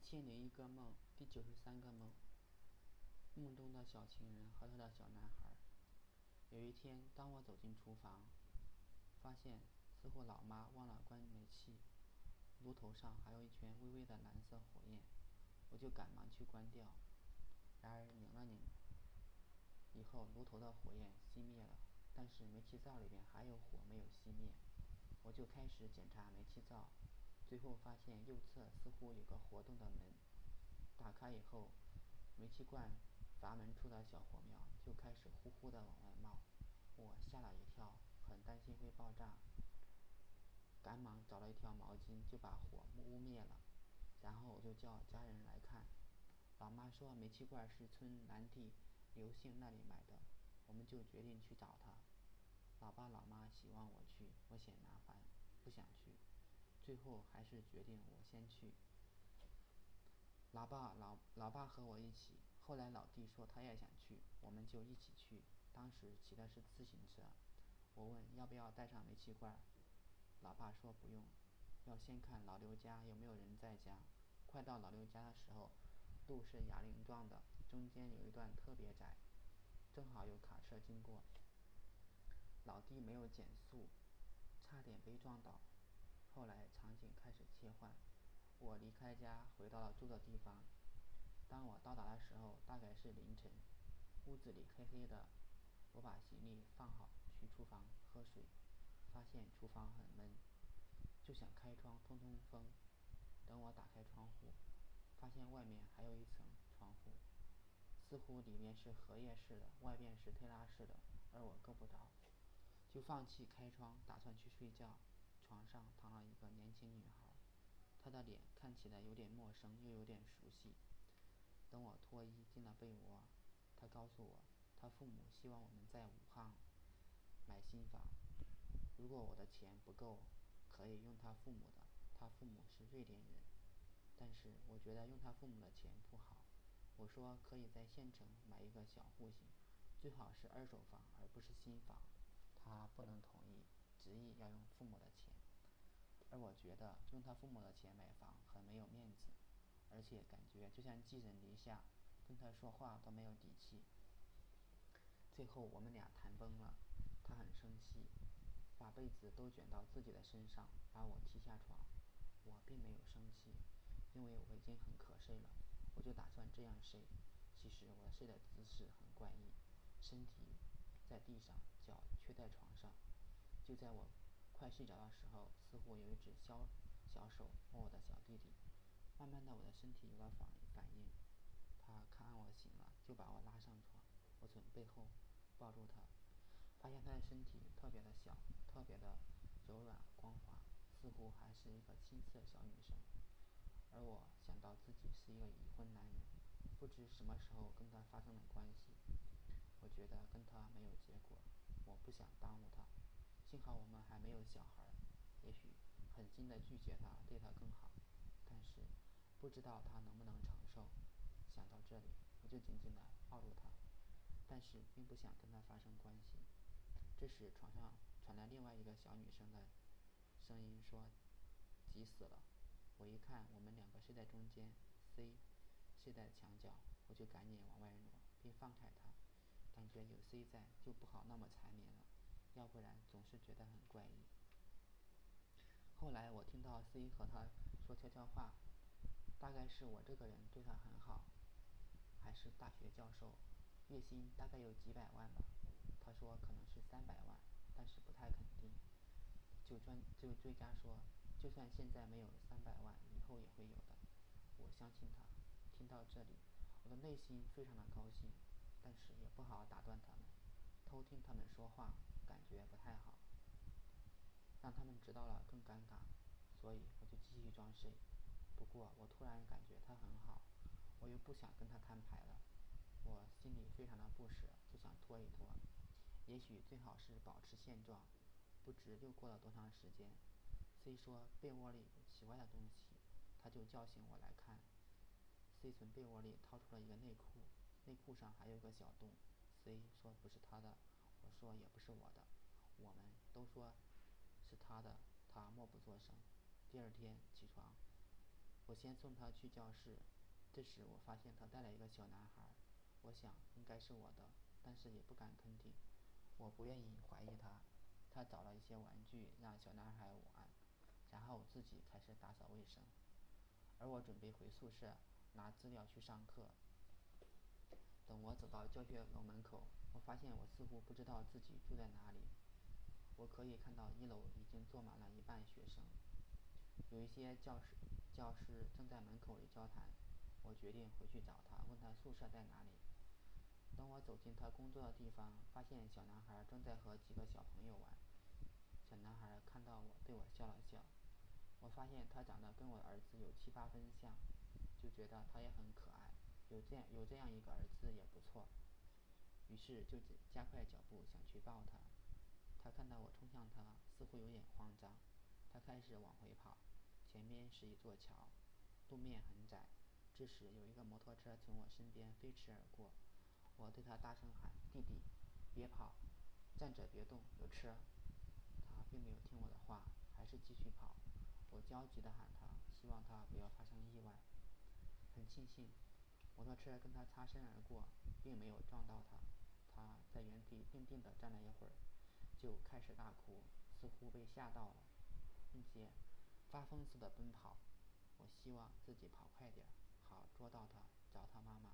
千零一个梦，第九十三个梦。梦中的小情人和他的小男孩。有一天，当我走进厨房，发现似乎老妈忘了关煤气，炉头上还有一圈微微的蓝色火焰，我就赶忙去关掉。然而拧了拧，以后炉头的火焰熄灭了，但是煤气灶里边还有火没有熄灭，我就开始检查煤气灶。最后发现右侧似乎有个活动的门，打开以后，煤气罐阀门处的小火苗就开始呼呼的往外冒，我吓了一跳，很担心会爆炸，赶忙找了一条毛巾就把火扑灭了，然后我就叫家人来看，老妈说煤气罐是村南地刘姓那里买的，我们就决定去找他，老爸老妈希望我去，我嫌麻烦，不想去。最后还是决定我先去。老爸老老爸和我一起，后来老弟说他也想去，我们就一起去。当时骑的是自行车，我问要不要带上煤气罐，老爸说不用，要先看老刘家有没有人在家。快到老刘家的时候，路是哑铃状的，中间有一段特别窄，正好有卡车经过。老弟没有减速，差点被撞倒。后来场景开始切换，我离开家回到了住的地方。当我到达的时候，大概是凌晨，屋子里黑黑的。我把行李放好，去厨房喝水，发现厨房很闷，就想开窗通通风。等我打开窗户，发现外面还有一层窗户，似乎里面是荷叶式的，外边是推拉式的，而我够不着，就放弃开窗，打算去睡觉。床上躺了一个年轻女孩，她的脸看起来有点陌生，又有点熟悉。等我脱衣进了被窝，她告诉我，她父母希望我们在武汉买新房，如果我的钱不够，可以用她父母的。她父母是瑞典人，但是我觉得用她父母的钱不好。我说可以在县城买一个小户型，最好是二手房，而不是新房。她不能同意，执意要用父母的钱。而我觉得用他父母的钱买房很没有面子，而且感觉就像寄人篱下，跟他说话都没有底气。最后我们俩谈崩了，他很生气，把被子都卷到自己的身上，把我踢下床。我并没有生气，因为我已经很瞌睡了，我就打算这样睡。其实我睡的姿势很怪异，身体在地上，脚却在床上。就在我。快睡着的时候，似乎有一只小小手摸我的小弟弟。慢慢的，我的身体有了反反应。他看我醒了，就把我拉上床。我从背后抱住他，发现他的身体特别的小，特别的柔软光滑，似乎还是一个青涩小女生。而我想到自己是一个已婚男人，不知什么时候跟他发生了关系。我觉得跟他没有结果，我不想耽误他。幸好我们还没有小孩，也许狠心的拒绝他，对他更好。但是不知道他能不能承受。想到这里，我就紧紧的抱住他，但是并不想跟他发生关系。这时床上传来另外一个小女生的声音，说：“急死了。”我一看，我们两个睡在中间，C 睡在墙角，我就赶紧往外挪，并放开他，感觉有 C 在就不好那么缠绵了。要不然总是觉得很怪异。后来我听到 C 和他说悄悄话，大概是我这个人对他很好，还是大学教授，月薪大概有几百万吧。他说可能是三百万，但是不太肯定。就专就追加说，就算现在没有三百万，以后也会有的。我相信他。听到这里，我的内心非常的高兴，但是也不好打断他们。偷听他们说话，感觉不太好，让他们知道了更尴尬，所以我就继续装睡。不过我突然感觉他很好，我又不想跟他摊牌了，我心里非常的不舍，就想拖一拖。也许最好是保持现状。不知又过了多长时间，C 说被窝里有奇怪的东西，他就叫醒我来看。C 从被窝里掏出了一个内裤，内裤上还有个小洞。C 说不是他的，说也不是我的，我们都说是他的，他默不作声。第二天起床，我先送他去教室，这时我发现他带了一个小男孩，我想应该是我的，但是也不敢肯定，我不愿意怀疑他。他找了一些玩具让小男孩玩，然后自己开始打扫卫生，而我准备回宿舍拿资料去上课。等我走到教学楼门口，我发现我似乎不知道自己住在哪里。我可以看到一楼已经坐满了一半学生，有一些教师教师正在门口里交谈。我决定回去找他，问他宿舍在哪里。等我走进他工作的地方，发现小男孩正在和几个小朋友玩。小男孩看到我，对我笑了笑。我发现他长得跟我儿子有七八分像，就觉得他也很可爱。有这样有这样一个儿子也不错。于是就加快脚步想去抱他。他看到我冲向他，似乎有点慌张。他开始往回跑。前面是一座桥，路面很窄。这时有一个摩托车从我身边飞驰而过。我对他大声喊：“弟弟，别跑，站着别动，有车。”他并没有听我的话，还是继续跑。我焦急地喊他，希望他不要发生意外。很庆幸，摩托车跟他擦身而过，并没有撞到他。定定地站了一会儿，就开始大哭，似乎被吓到了，并且发疯似的奔跑。我希望自己跑快点，好捉到他，找他妈妈。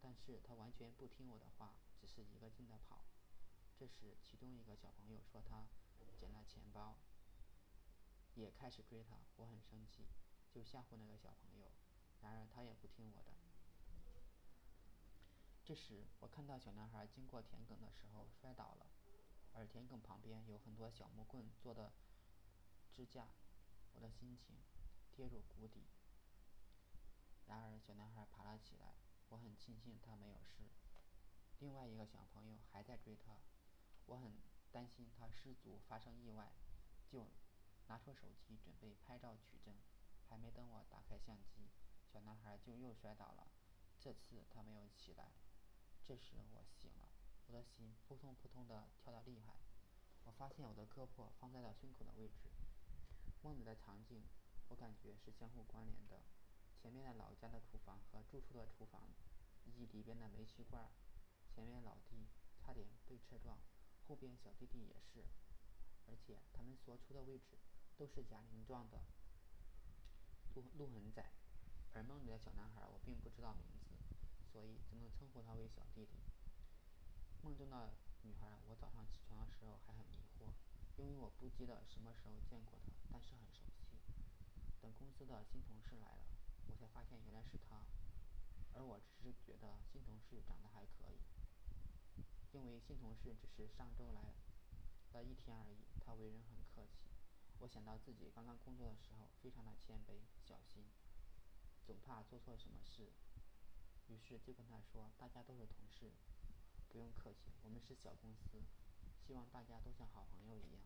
但是他完全不听我的话，只是一个劲地跑。这时，其中一个小朋友说他捡了钱包，也开始追他。我很生气，就吓唬那个小朋友，然而他也不听我的。这时，我看到小男孩经过田埂的时候摔倒了，而田埂旁边有很多小木棍做的支架，我的心情跌入谷底。然而，小男孩爬了起来，我很庆幸他没有事。另外一个小朋友还在追他，我很担心他失足发生意外，就拿出手机准备拍照取证。还没等我打开相机，小男孩就又摔倒了，这次他没有起来。这时我醒了，我的心扑通扑通的跳得厉害。我发现我的胳膊放在了胸口的位置。梦里的场景，我感觉是相互关联的。前面的老家的厨房和住处的厨房，以及里边的煤气罐，前面老弟差点被车撞，后边小弟弟也是，而且他们所处的位置都是哑铃状的，路路很窄。而梦里的小男孩我并不知道名字，所以只能称呼他为小弟弟。梦中的女孩，我早上起床的时候还很迷惑，因为我不记得什么时候见过她，但是很熟悉。等公司的新同事来了。我才发现原来是她，而我只是觉得新同事长得还可以，因为新同事只是上周来了一天而已。他为人很客气，我想到自己刚刚工作的时候，非常的谦卑小心，总怕做错什么事，于是就跟他说：“大家都是同事，不用客气，我们是小公司，希望大家都像好朋友一样。”